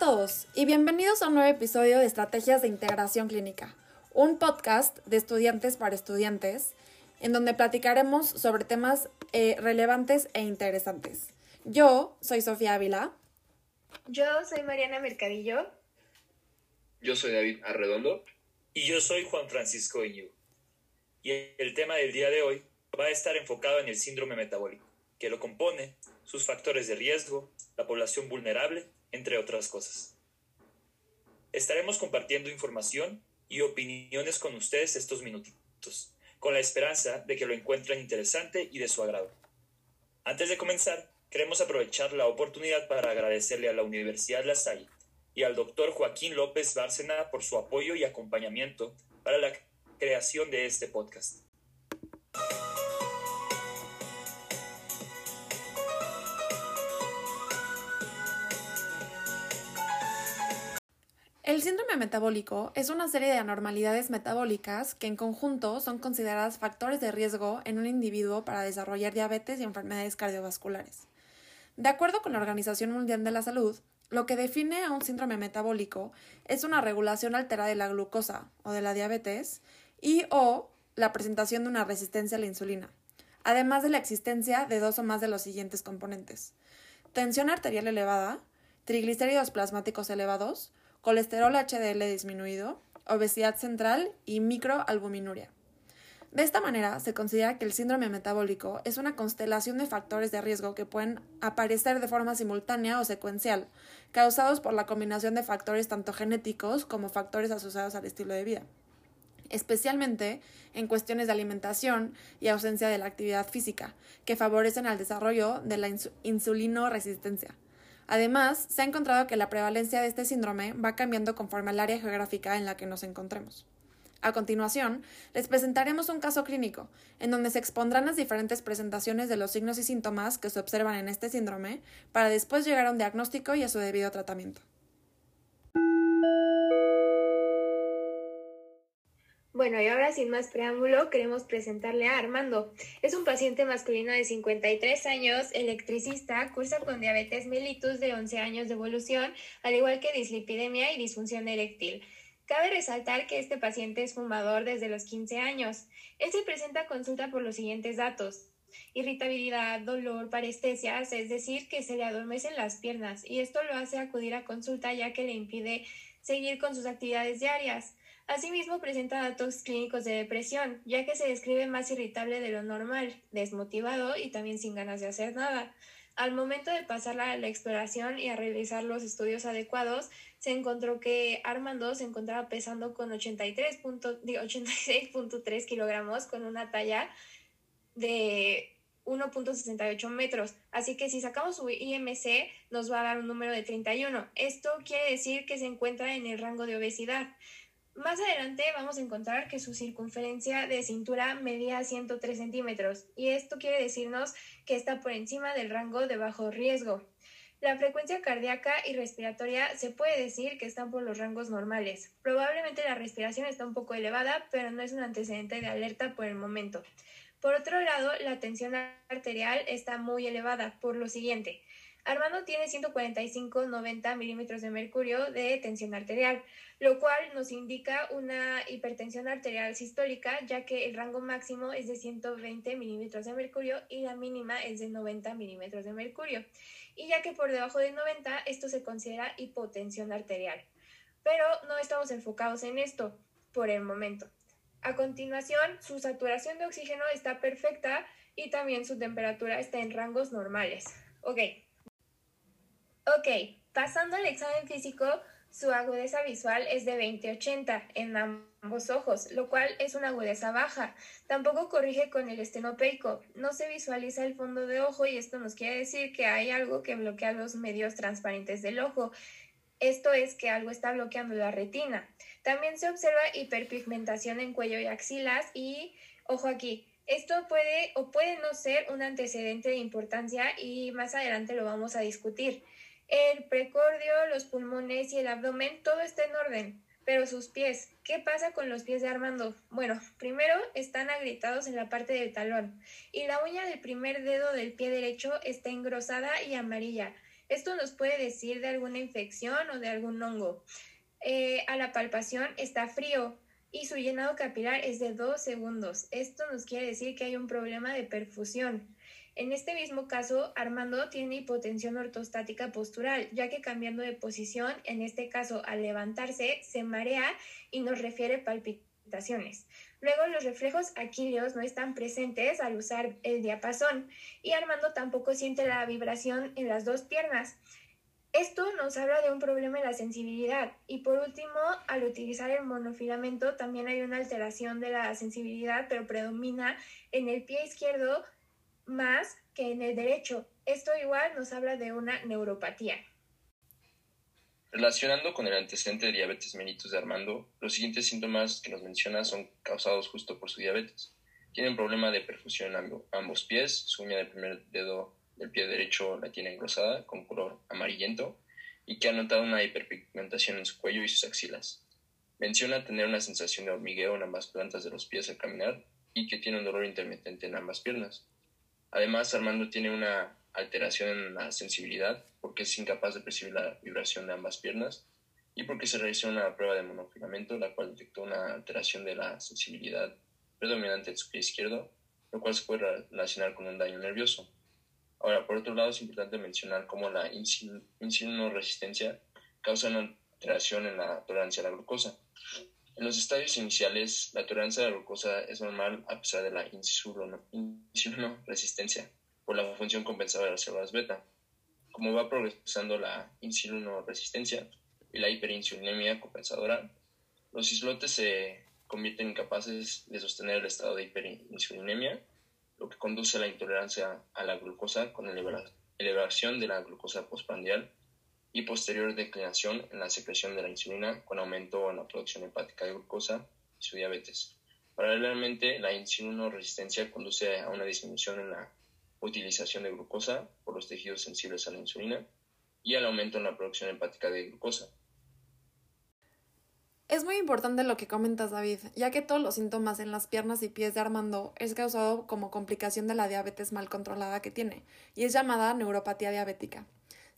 todos y bienvenidos a un nuevo episodio de Estrategias de Integración Clínica, un podcast de estudiantes para estudiantes en donde platicaremos sobre temas eh, relevantes e interesantes. Yo soy Sofía Ávila. Yo soy Mariana Mercadillo. Yo soy David Arredondo. Y yo soy Juan Francisco Iñigo. Y el tema del día de hoy va a estar enfocado en el síndrome metabólico, que lo compone, sus factores de riesgo, la población vulnerable, entre otras cosas. Estaremos compartiendo información y opiniones con ustedes estos minutitos, con la esperanza de que lo encuentren interesante y de su agrado. Antes de comenzar, queremos aprovechar la oportunidad para agradecerle a la Universidad La Salle y al doctor Joaquín López Bárcena por su apoyo y acompañamiento para la creación de este podcast. El síndrome metabólico es una serie de anormalidades metabólicas que en conjunto son consideradas factores de riesgo en un individuo para desarrollar diabetes y enfermedades cardiovasculares. De acuerdo con la Organización Mundial de la Salud, lo que define a un síndrome metabólico es una regulación alterada de la glucosa o de la diabetes y o la presentación de una resistencia a la insulina, además de la existencia de dos o más de los siguientes componentes. Tensión arterial elevada, triglicéridos plasmáticos elevados, colesterol HDL disminuido, obesidad central y microalbuminuria. De esta manera, se considera que el síndrome metabólico es una constelación de factores de riesgo que pueden aparecer de forma simultánea o secuencial, causados por la combinación de factores tanto genéticos como factores asociados al estilo de vida, especialmente en cuestiones de alimentación y ausencia de la actividad física, que favorecen al desarrollo de la insulino resistencia. Además, se ha encontrado que la prevalencia de este síndrome va cambiando conforme al área geográfica en la que nos encontremos. A continuación, les presentaremos un caso clínico, en donde se expondrán las diferentes presentaciones de los signos y síntomas que se observan en este síndrome, para después llegar a un diagnóstico y a su debido tratamiento. Bueno, y ahora sin más preámbulo, queremos presentarle a Armando. Es un paciente masculino de 53 años, electricista, cursa con diabetes mellitus de 11 años de evolución, al igual que dislipidemia y disfunción eréctil. Cabe resaltar que este paciente es fumador desde los 15 años. Él se presenta a consulta por los siguientes datos. Irritabilidad, dolor, parestesias, es decir, que se le adormecen las piernas y esto lo hace acudir a consulta ya que le impide seguir con sus actividades diarias. Asimismo, presenta datos clínicos de depresión, ya que se describe más irritable de lo normal, desmotivado y también sin ganas de hacer nada. Al momento de pasar a la exploración y a realizar los estudios adecuados, se encontró que Armando se encontraba pesando con 86.3 kilogramos con una talla de 1.68 metros. Así que si sacamos su IMC nos va a dar un número de 31. Esto quiere decir que se encuentra en el rango de obesidad. Más adelante vamos a encontrar que su circunferencia de cintura medía 103 centímetros y esto quiere decirnos que está por encima del rango de bajo riesgo. La frecuencia cardíaca y respiratoria se puede decir que están por los rangos normales. Probablemente la respiración está un poco elevada, pero no es un antecedente de alerta por el momento. Por otro lado, la tensión arterial está muy elevada por lo siguiente. Armando tiene 145-90 milímetros de mercurio de tensión arterial, lo cual nos indica una hipertensión arterial sistólica, ya que el rango máximo es de 120 milímetros de mercurio y la mínima es de 90 milímetros de mercurio. Y ya que por debajo de 90, esto se considera hipotensión arterial. Pero no estamos enfocados en esto por el momento. A continuación, su saturación de oxígeno está perfecta y también su temperatura está en rangos normales. Ok, Ok, pasando al examen físico, su agudeza visual es de 20-80 en ambos ojos, lo cual es una agudeza baja. Tampoco corrige con el estenopeico. No se visualiza el fondo de ojo y esto nos quiere decir que hay algo que bloquea los medios transparentes del ojo. Esto es que algo está bloqueando la retina. También se observa hiperpigmentación en cuello y axilas y, ojo aquí, esto puede o puede no ser un antecedente de importancia y más adelante lo vamos a discutir. El precordio, los pulmones y el abdomen, todo está en orden. Pero sus pies, ¿qué pasa con los pies de Armando? Bueno, primero están agrietados en la parte del talón y la uña del primer dedo del pie derecho está engrosada y amarilla. Esto nos puede decir de alguna infección o de algún hongo. Eh, a la palpación está frío y su llenado capilar es de 2 segundos. Esto nos quiere decir que hay un problema de perfusión. En este mismo caso, Armando tiene hipotensión ortostática postural, ya que cambiando de posición, en este caso al levantarse, se marea y nos refiere palpitaciones. Luego los reflejos aquíleos no están presentes al usar el diapasón y Armando tampoco siente la vibración en las dos piernas. Esto nos habla de un problema en la sensibilidad y por último, al utilizar el monofilamento también hay una alteración de la sensibilidad, pero predomina en el pie izquierdo más que en el derecho. Esto igual nos habla de una neuropatía. Relacionando con el antecedente de diabetes mellitus de Armando, los siguientes síntomas que nos menciona son causados justo por su diabetes. Tiene un problema de perfusión en ambos pies, su uña del primer dedo del pie derecho la tiene engrosada con color amarillento y que ha notado una hiperpigmentación en su cuello y sus axilas. Menciona tener una sensación de hormigueo en ambas plantas de los pies al caminar y que tiene un dolor intermitente en ambas piernas. Además, Armando tiene una alteración en la sensibilidad porque es incapaz de percibir la vibración de ambas piernas y porque se realizó una prueba de monofilamento, la cual detectó una alteración de la sensibilidad predominante en su pie izquierdo, lo cual se puede relacionar con un daño nervioso. Ahora, por otro lado, es importante mencionar cómo la resistencia causa una alteración en la tolerancia a la glucosa. En los estadios iniciales, la tolerancia a la glucosa es normal a pesar de la resistencia por la función compensadora de las células beta. Como va progresando la resistencia y la hiperinsulinemia compensadora, los islotes se convierten incapaces de sostener el estado de hiperinsulinemia, lo que conduce a la intolerancia a la glucosa con elevación de la glucosa postprandial y posterior declinación en la secreción de la insulina con aumento en la producción hepática de glucosa y su diabetes. Paralelamente, la resistencia conduce a una disminución en la utilización de glucosa por los tejidos sensibles a la insulina y al aumento en la producción hepática de glucosa. Es muy importante lo que comentas, David, ya que todos los síntomas en las piernas y pies de Armando es causado como complicación de la diabetes mal controlada que tiene, y es llamada neuropatía diabética.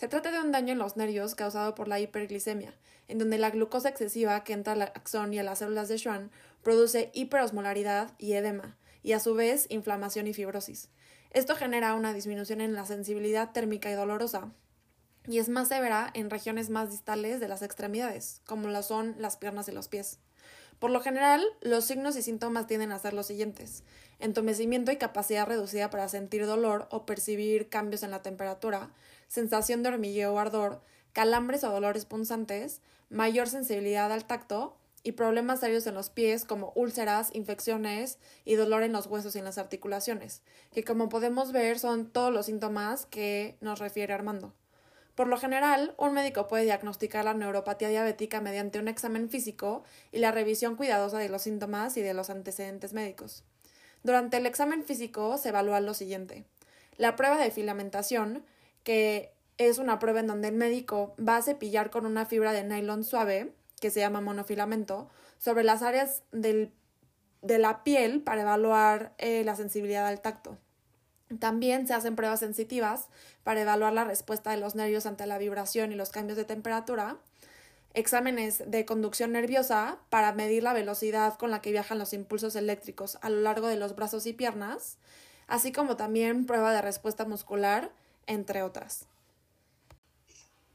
Se trata de un daño en los nervios causado por la hiperglicemia, en donde la glucosa excesiva que entra al axón y a las células de Schwann produce hiperosmolaridad y edema, y a su vez inflamación y fibrosis. Esto genera una disminución en la sensibilidad térmica y dolorosa, y es más severa en regiones más distales de las extremidades, como lo son las piernas y los pies. Por lo general, los signos y síntomas tienden a ser los siguientes: entumecimiento y capacidad reducida para sentir dolor o percibir cambios en la temperatura, sensación de hormigueo o ardor, calambres o dolores punzantes, mayor sensibilidad al tacto y problemas serios en los pies como úlceras, infecciones y dolor en los huesos y en las articulaciones, que como podemos ver son todos los síntomas que nos refiere Armando. Por lo general, un médico puede diagnosticar la neuropatía diabética mediante un examen físico y la revisión cuidadosa de los síntomas y de los antecedentes médicos. Durante el examen físico se evalúa lo siguiente. La prueba de filamentación, que es una prueba en donde el médico va a cepillar con una fibra de nylon suave, que se llama monofilamento, sobre las áreas de la piel para evaluar eh, la sensibilidad al tacto. También se hacen pruebas sensitivas para evaluar la respuesta de los nervios ante la vibración y los cambios de temperatura, exámenes de conducción nerviosa para medir la velocidad con la que viajan los impulsos eléctricos a lo largo de los brazos y piernas, así como también prueba de respuesta muscular, entre otras.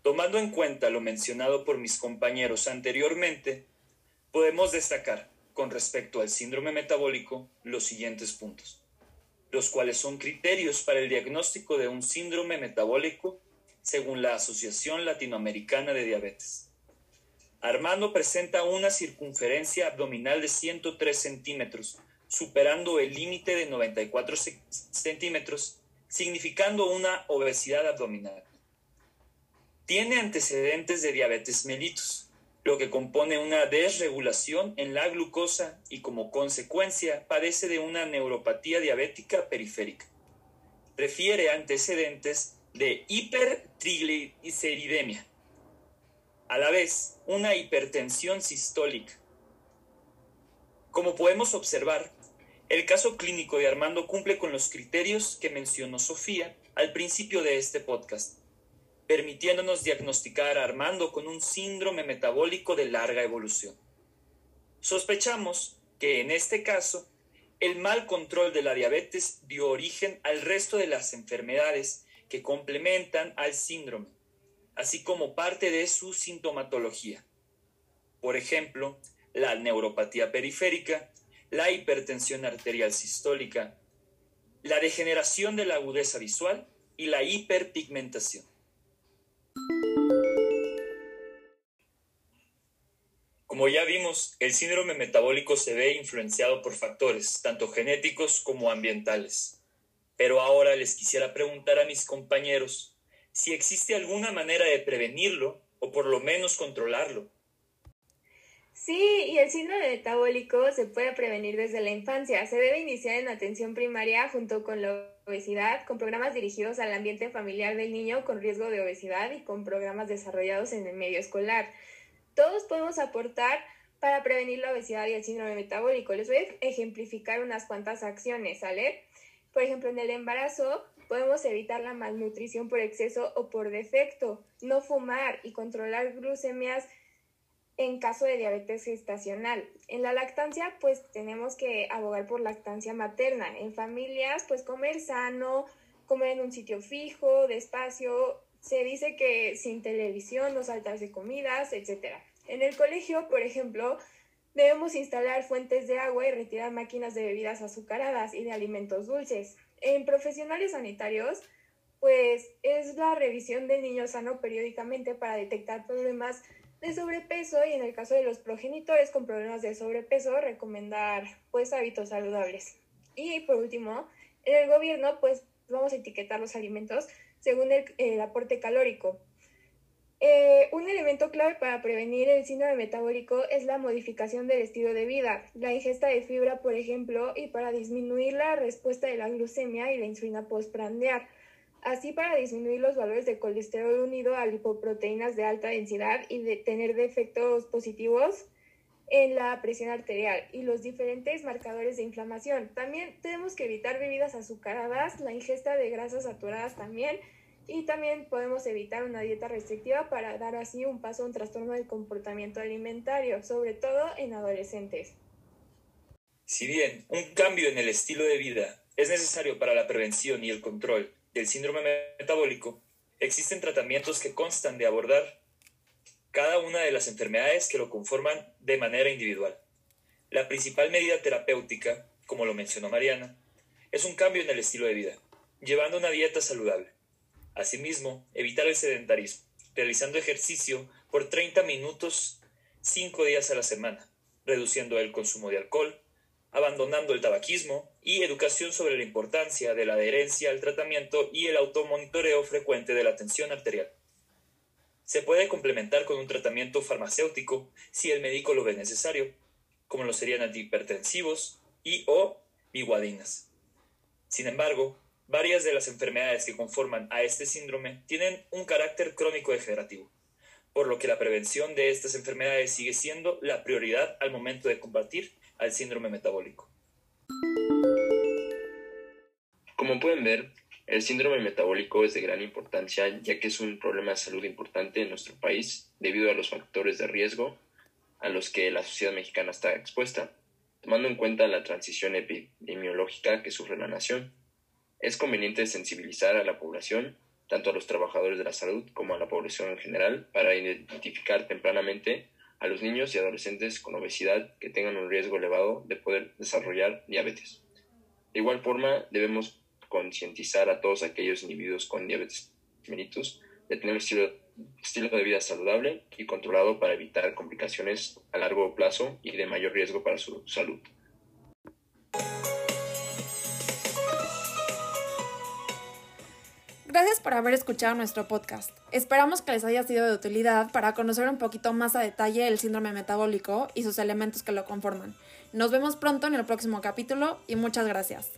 Tomando en cuenta lo mencionado por mis compañeros anteriormente, podemos destacar con respecto al síndrome metabólico los siguientes puntos los cuales son criterios para el diagnóstico de un síndrome metabólico según la Asociación Latinoamericana de Diabetes. Armando presenta una circunferencia abdominal de 103 centímetros, superando el límite de 94 centímetros, significando una obesidad abdominal. Tiene antecedentes de diabetes mellitus lo que compone una desregulación en la glucosa y como consecuencia padece de una neuropatía diabética periférica. Refiere antecedentes de hipertrigliceridemia. A la vez, una hipertensión sistólica. Como podemos observar, el caso clínico de Armando cumple con los criterios que mencionó Sofía al principio de este podcast. Permitiéndonos diagnosticar a Armando con un síndrome metabólico de larga evolución. Sospechamos que en este caso, el mal control de la diabetes dio origen al resto de las enfermedades que complementan al síndrome, así como parte de su sintomatología. Por ejemplo, la neuropatía periférica, la hipertensión arterial sistólica, la degeneración de la agudeza visual y la hiperpigmentación. Como ya vimos, el síndrome metabólico se ve influenciado por factores, tanto genéticos como ambientales. Pero ahora les quisiera preguntar a mis compañeros si existe alguna manera de prevenirlo o por lo menos controlarlo. Sí, y el síndrome metabólico se puede prevenir desde la infancia. Se debe iniciar en atención primaria junto con la obesidad, con programas dirigidos al ambiente familiar del niño con riesgo de obesidad y con programas desarrollados en el medio escolar. Todos podemos aportar para prevenir la obesidad y el síndrome metabólico. Les voy a ejemplificar unas cuantas acciones, ¿sale? Por ejemplo, en el embarazo podemos evitar la malnutrición por exceso o por defecto, no fumar y controlar glucemias en caso de diabetes gestacional. En la lactancia, pues tenemos que abogar por lactancia materna. En familias, pues comer sano, comer en un sitio fijo, despacio, se dice que sin televisión, no saltarse comidas, etc. En el colegio, por ejemplo, debemos instalar fuentes de agua y retirar máquinas de bebidas azucaradas y de alimentos dulces. En profesionales sanitarios, pues es la revisión del niño sano periódicamente para detectar problemas de sobrepeso y en el caso de los progenitores con problemas de sobrepeso, recomendar pues hábitos saludables. Y por último, en el gobierno pues vamos a etiquetar los alimentos según el, aporte calórico. Eh, un elemento clave para prevenir el síndrome metabólico es la modificación del estilo de vida, la ingesta de fibra, por ejemplo, y para disminuir la respuesta de la glucemia y la insulina postprandial. Así para disminuir los valores de colesterol unido a lipoproteínas de alta densidad y de tener defectos positivos en la presión arterial y los diferentes marcadores de inflamación. También tenemos que evitar bebidas azucaradas, la ingesta de grasas saturadas también y también podemos evitar una dieta restrictiva para dar así un paso a un trastorno del comportamiento alimentario, sobre todo en adolescentes. Si bien un cambio en el estilo de vida es necesario para la prevención y el control del síndrome metabólico, existen tratamientos que constan de abordar cada una de las enfermedades que lo conforman de manera individual. La principal medida terapéutica, como lo mencionó Mariana, es un cambio en el estilo de vida, llevando una dieta saludable. Asimismo, evitar el sedentarismo, realizando ejercicio por 30 minutos 5 días a la semana, reduciendo el consumo de alcohol, abandonando el tabaquismo y educación sobre la importancia de la adherencia al tratamiento y el automonitoreo frecuente de la tensión arterial. Se puede complementar con un tratamiento farmacéutico si el médico lo ve necesario, como lo serían antihipertensivos y o biguadinas. Sin embargo, varias de las enfermedades que conforman a este síndrome tienen un carácter crónico degenerativo, por lo que la prevención de estas enfermedades sigue siendo la prioridad al momento de combatir al síndrome metabólico. Como pueden ver, el síndrome metabólico es de gran importancia ya que es un problema de salud importante en nuestro país debido a los factores de riesgo a los que la sociedad mexicana está expuesta, tomando en cuenta la transición epidemiológica que sufre la nación. Es conveniente sensibilizar a la población, tanto a los trabajadores de la salud como a la población en general, para identificar tempranamente a los niños y adolescentes con obesidad que tengan un riesgo elevado de poder desarrollar diabetes. De igual forma, debemos concientizar a todos aquellos individuos con diabetes mellitus de tener un estilo, estilo de vida saludable y controlado para evitar complicaciones a largo plazo y de mayor riesgo para su salud. Gracias por haber escuchado nuestro podcast. Esperamos que les haya sido de utilidad para conocer un poquito más a detalle el síndrome metabólico y sus elementos que lo conforman. Nos vemos pronto en el próximo capítulo y muchas gracias.